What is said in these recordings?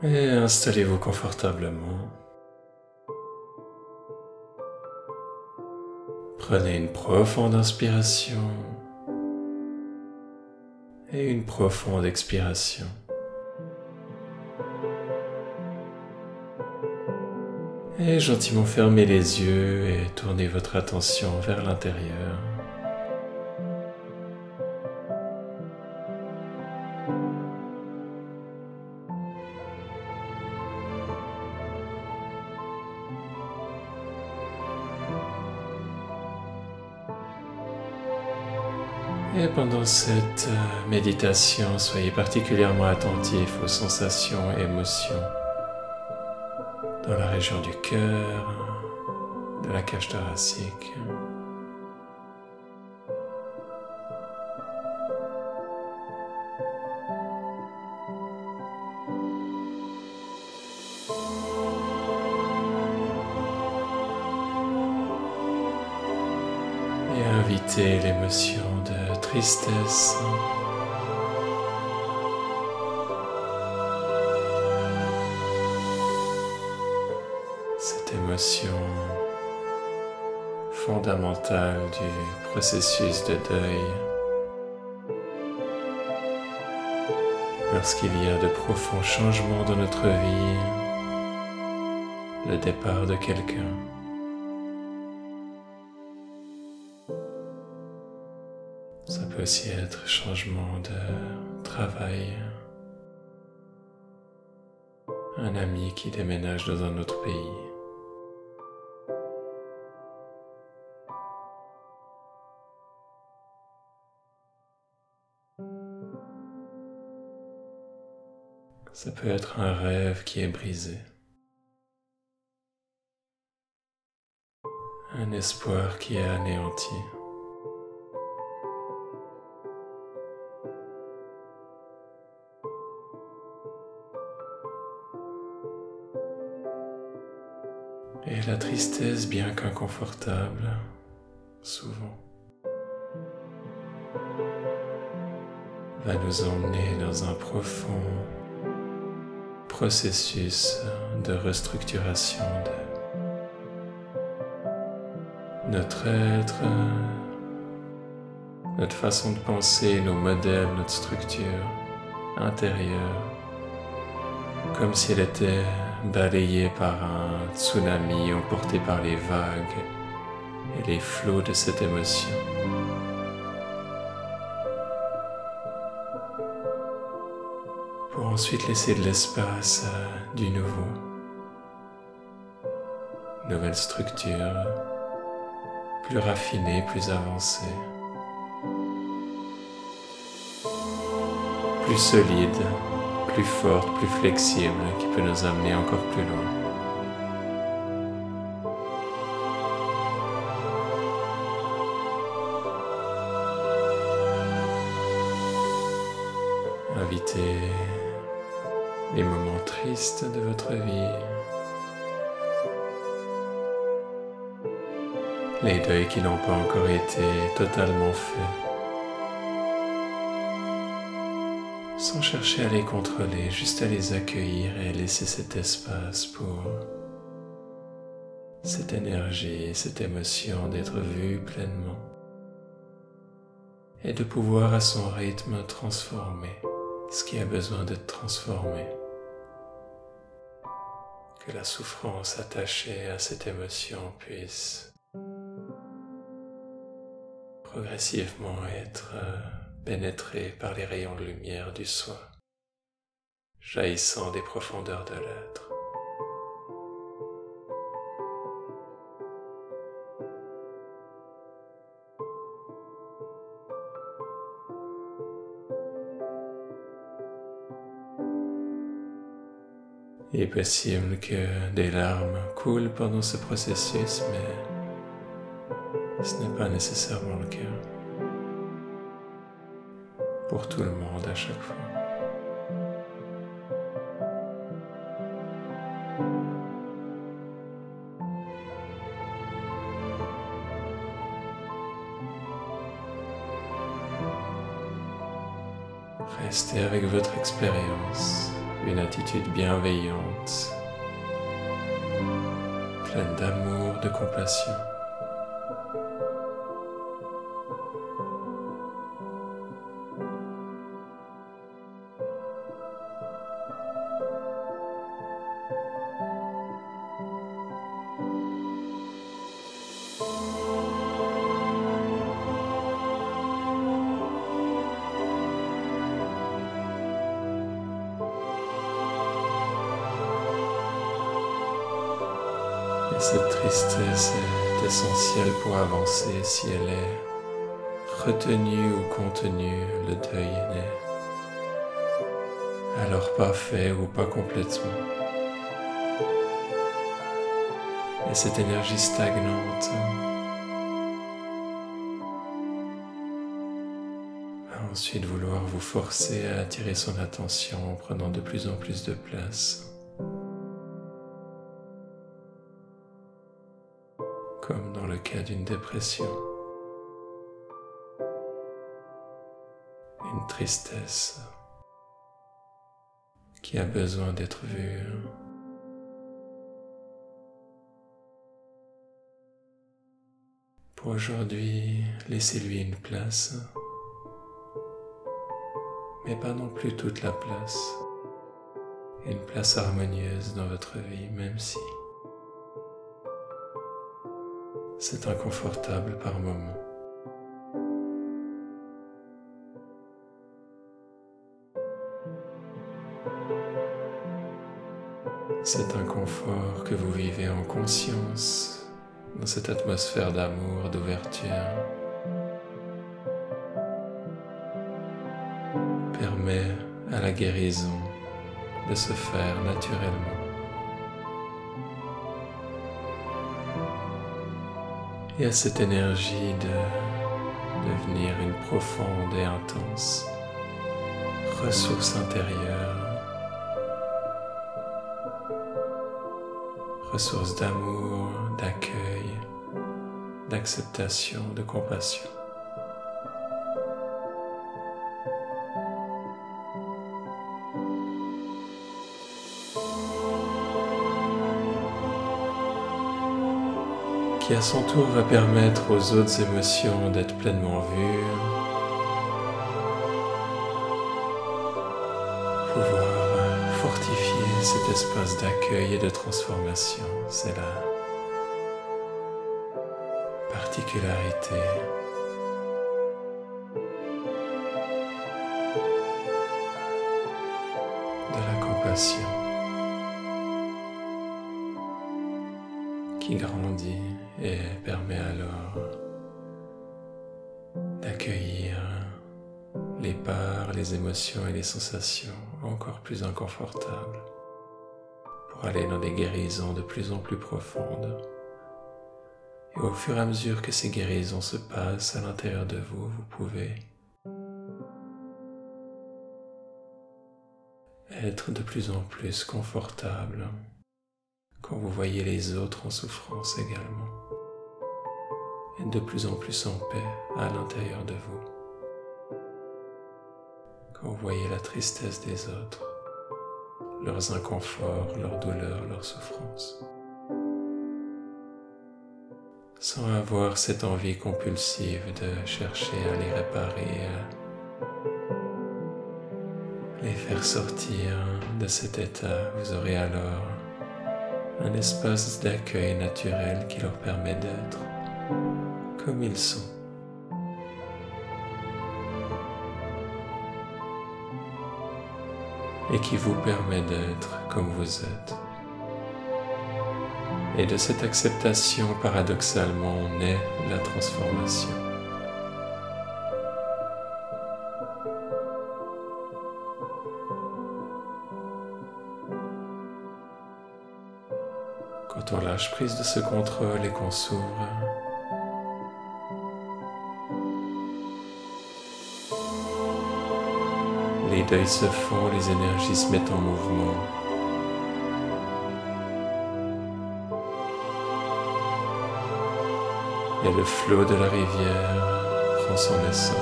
Et installez-vous confortablement. Prenez une profonde inspiration et une profonde expiration. Et gentiment fermez les yeux et tournez votre attention vers l'intérieur. Et pendant cette euh, méditation, soyez particulièrement attentif aux sensations et émotions dans la région du cœur, de la cage thoracique. Et invitez l'émotion tristesse. Cette émotion fondamentale du processus de deuil. Lorsqu'il y a de profonds changements dans notre vie, le départ de quelqu'un. Aussi être changement de travail, un ami qui déménage dans un autre pays. Ça peut être un rêve qui est brisé. Un espoir qui est anéanti. Et la tristesse, bien qu'inconfortable, souvent, va nous emmener dans un profond processus de restructuration de notre être, notre façon de penser, nos modèles, notre structure intérieure, comme si elle était balayée par un tsunami emporté par les vagues et les flots de cette émotion. Pour ensuite laisser de l'espace à du nouveau. Nouvelle structure, plus raffinée, plus avancée. Plus solide, plus forte, plus flexible, qui peut nous amener encore plus loin. Invitez les moments tristes de votre vie, les deuils qui n'ont pas encore été totalement faits. Sans chercher à les contrôler, juste à les accueillir et laisser cet espace pour cette énergie, cette émotion d'être vue pleinement et de pouvoir à son rythme transformer ce qui a besoin d'être transformé. Que la souffrance attachée à cette émotion puisse progressivement être pénétré par les rayons de lumière du soi, jaillissant des profondeurs de l'être. Il est possible que des larmes coulent pendant ce processus, mais ce n'est pas nécessairement le cas pour tout le monde à chaque fois. Restez avec votre expérience une attitude bienveillante, pleine d'amour, de compassion. Tristesse est essentielle pour avancer si elle est retenue ou contenue, le deuil n'est alors pas fait ou pas complètement. Et cette énergie stagnante va ensuite vouloir vous forcer à attirer son attention en prenant de plus en plus de place. Comme dans le cas d'une dépression. Une tristesse qui a besoin d'être vue. Pour aujourd'hui, laissez-lui une place, mais pas non plus toute la place. Une place harmonieuse dans votre vie, même si c'est inconfortable par moments. Cet inconfort que vous vivez en conscience dans cette atmosphère d'amour, d'ouverture, permet à la guérison de se faire naturellement. Et à cette énergie de devenir une profonde et intense ressource intérieure, ressource d'amour, d'accueil, d'acceptation, de compassion. Qui à son tour va permettre aux autres émotions d'être pleinement vues, pouvoir fortifier cet espace d'accueil et de transformation. C'est la particularité les émotions et les sensations encore plus inconfortables pour aller dans des guérisons de plus en plus profondes. Et au fur et à mesure que ces guérisons se passent à l'intérieur de vous, vous pouvez être de plus en plus confortable quand vous voyez les autres en souffrance également, et de plus en plus en paix à l'intérieur de vous. Quand vous voyez la tristesse des autres, leurs inconforts, leurs douleurs, leurs souffrances, sans avoir cette envie compulsive de chercher à les réparer, à les faire sortir de cet état, vous aurez alors un espace d'accueil naturel qui leur permet d'être comme ils sont. Et qui vous permet d'être comme vous êtes. Et de cette acceptation, paradoxalement, naît la transformation. Quand on lâche prise de ce contrôle et qu'on s'ouvre, les deuils se font, les énergies se mettent en mouvement. Et le flot de la rivière prend son essor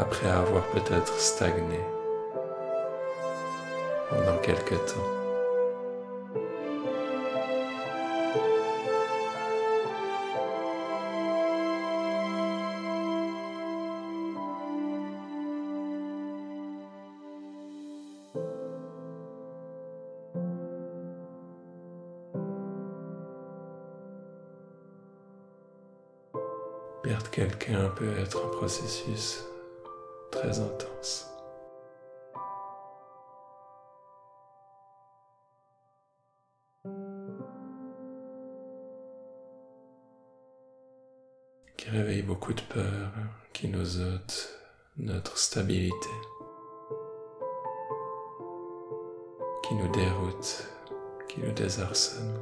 après avoir peut-être stagné pendant quelque temps. Perdre quelqu'un peut être un processus très intense. qui réveille beaucoup de peur, qui nous ôte notre stabilité, qui nous déroute, qui nous désarçonne.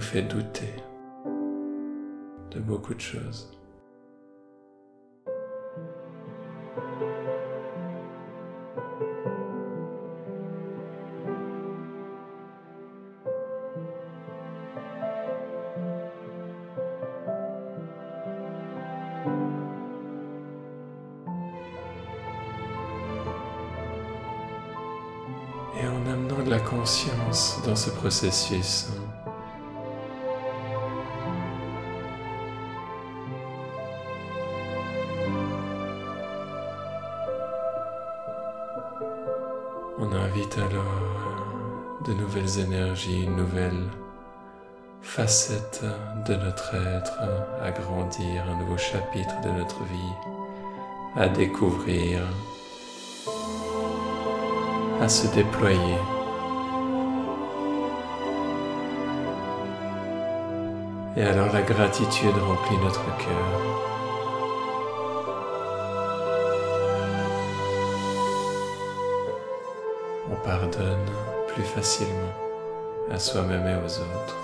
Fait douter de beaucoup de choses. Et en amenant de la conscience dans ce processus, On invite alors de nouvelles énergies, une nouvelle facette de notre être à grandir, un nouveau chapitre de notre vie à découvrir, à se déployer. Et alors la gratitude remplit notre cœur. Pardonne plus facilement à soi-même et aux autres.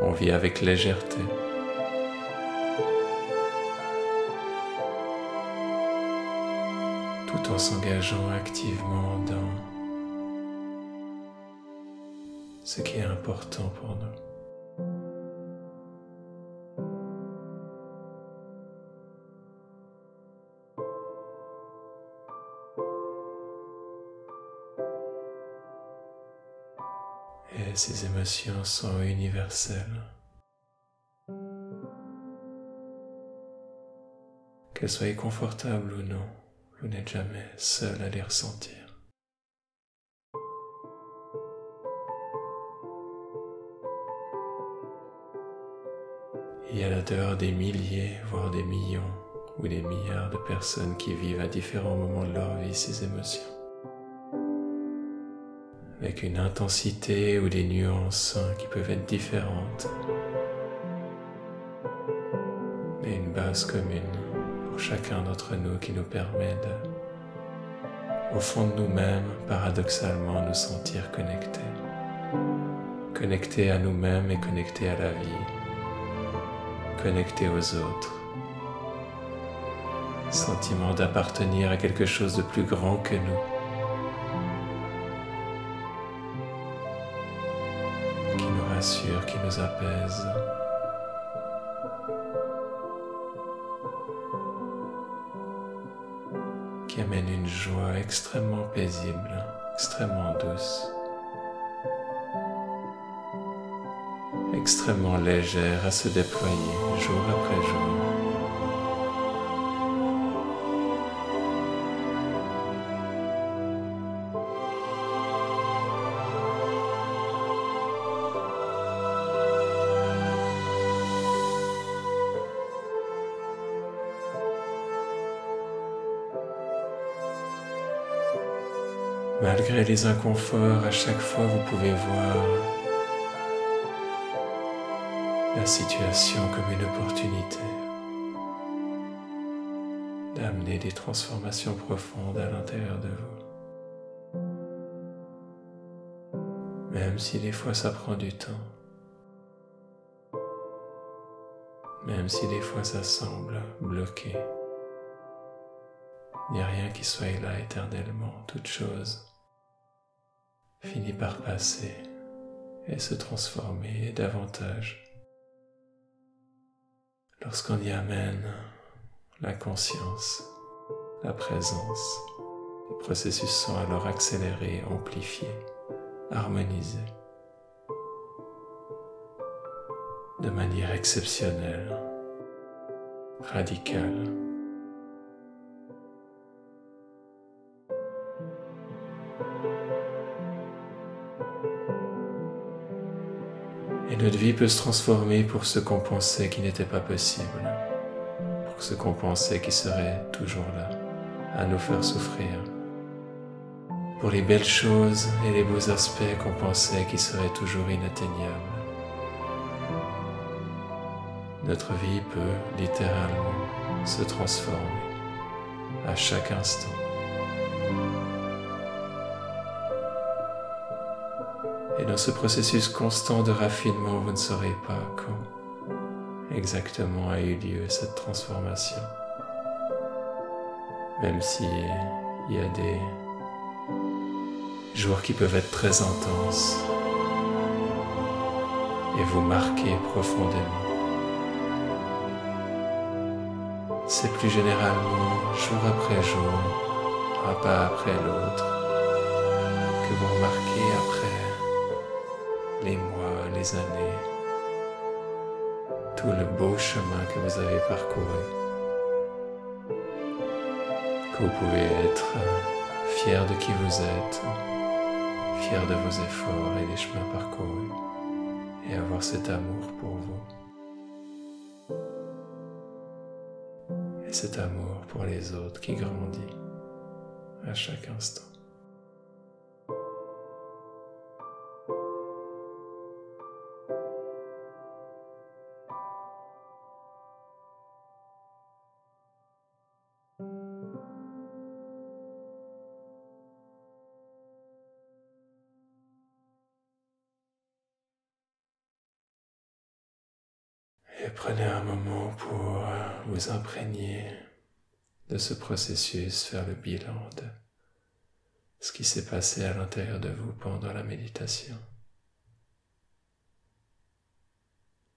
On vit avec légèreté. tout en s'engageant activement dans ce qui est important pour nous. Ces émotions sont universelles. Qu'elles soient confortables ou non, vous n'êtes jamais seul à les ressentir. Il y a là dehors des milliers, voire des millions ou des milliards de personnes qui vivent à différents moments de leur vie ces émotions avec une intensité ou des nuances qui peuvent être différentes, mais une base commune pour chacun d'entre nous qui nous permet de, au fond de nous-mêmes, paradoxalement, nous sentir connectés, connectés à nous-mêmes et connectés à la vie, connectés aux autres, sentiment d'appartenir à quelque chose de plus grand que nous qui nous apaise. qui amène une joie extrêmement paisible, extrêmement douce, extrêmement légère à se déployer jour après jour. Malgré les inconforts, à chaque fois vous pouvez voir la situation comme une opportunité d'amener des transformations profondes à l'intérieur de vous. Même si des fois ça prend du temps. Même si des fois ça semble bloqué. Il n'y a rien qui soit là éternellement, toute chose finit par passer et se transformer davantage lorsqu'on y amène la conscience, la présence. Les processus sont alors accélérés, amplifiés, harmonisés de manière exceptionnelle, radicale. Notre vie peut se transformer pour ce qu'on pensait qui n'était pas possible, pour ce qu'on pensait qui serait toujours là, à nous faire souffrir, pour les belles choses et les beaux aspects qu'on pensait qui seraient toujours inatteignables. Notre vie peut littéralement se transformer à chaque instant. Et dans ce processus constant de raffinement, vous ne saurez pas quand exactement a eu lieu cette transformation. Même si il y a des jours qui peuvent être très intenses et vous marquer profondément. C'est plus généralement jour après jour, un pas après l'autre, que vous remarquez après les mois, les années, tout le beau chemin que vous avez parcouru, que vous pouvez être fier de qui vous êtes, fier de vos efforts et des chemins parcourus, et avoir cet amour pour vous. Et cet amour pour les autres qui grandit à chaque instant. Prenez un moment pour vous imprégner de ce processus, faire le bilan de ce qui s'est passé à l'intérieur de vous pendant la méditation.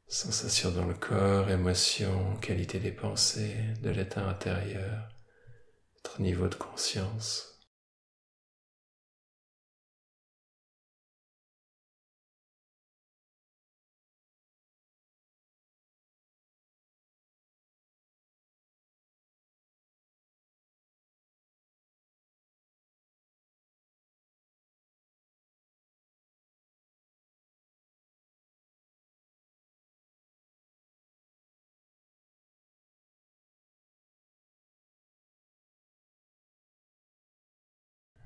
Sensations dans le corps, émotions, qualité des pensées, de l'état intérieur, votre niveau de conscience.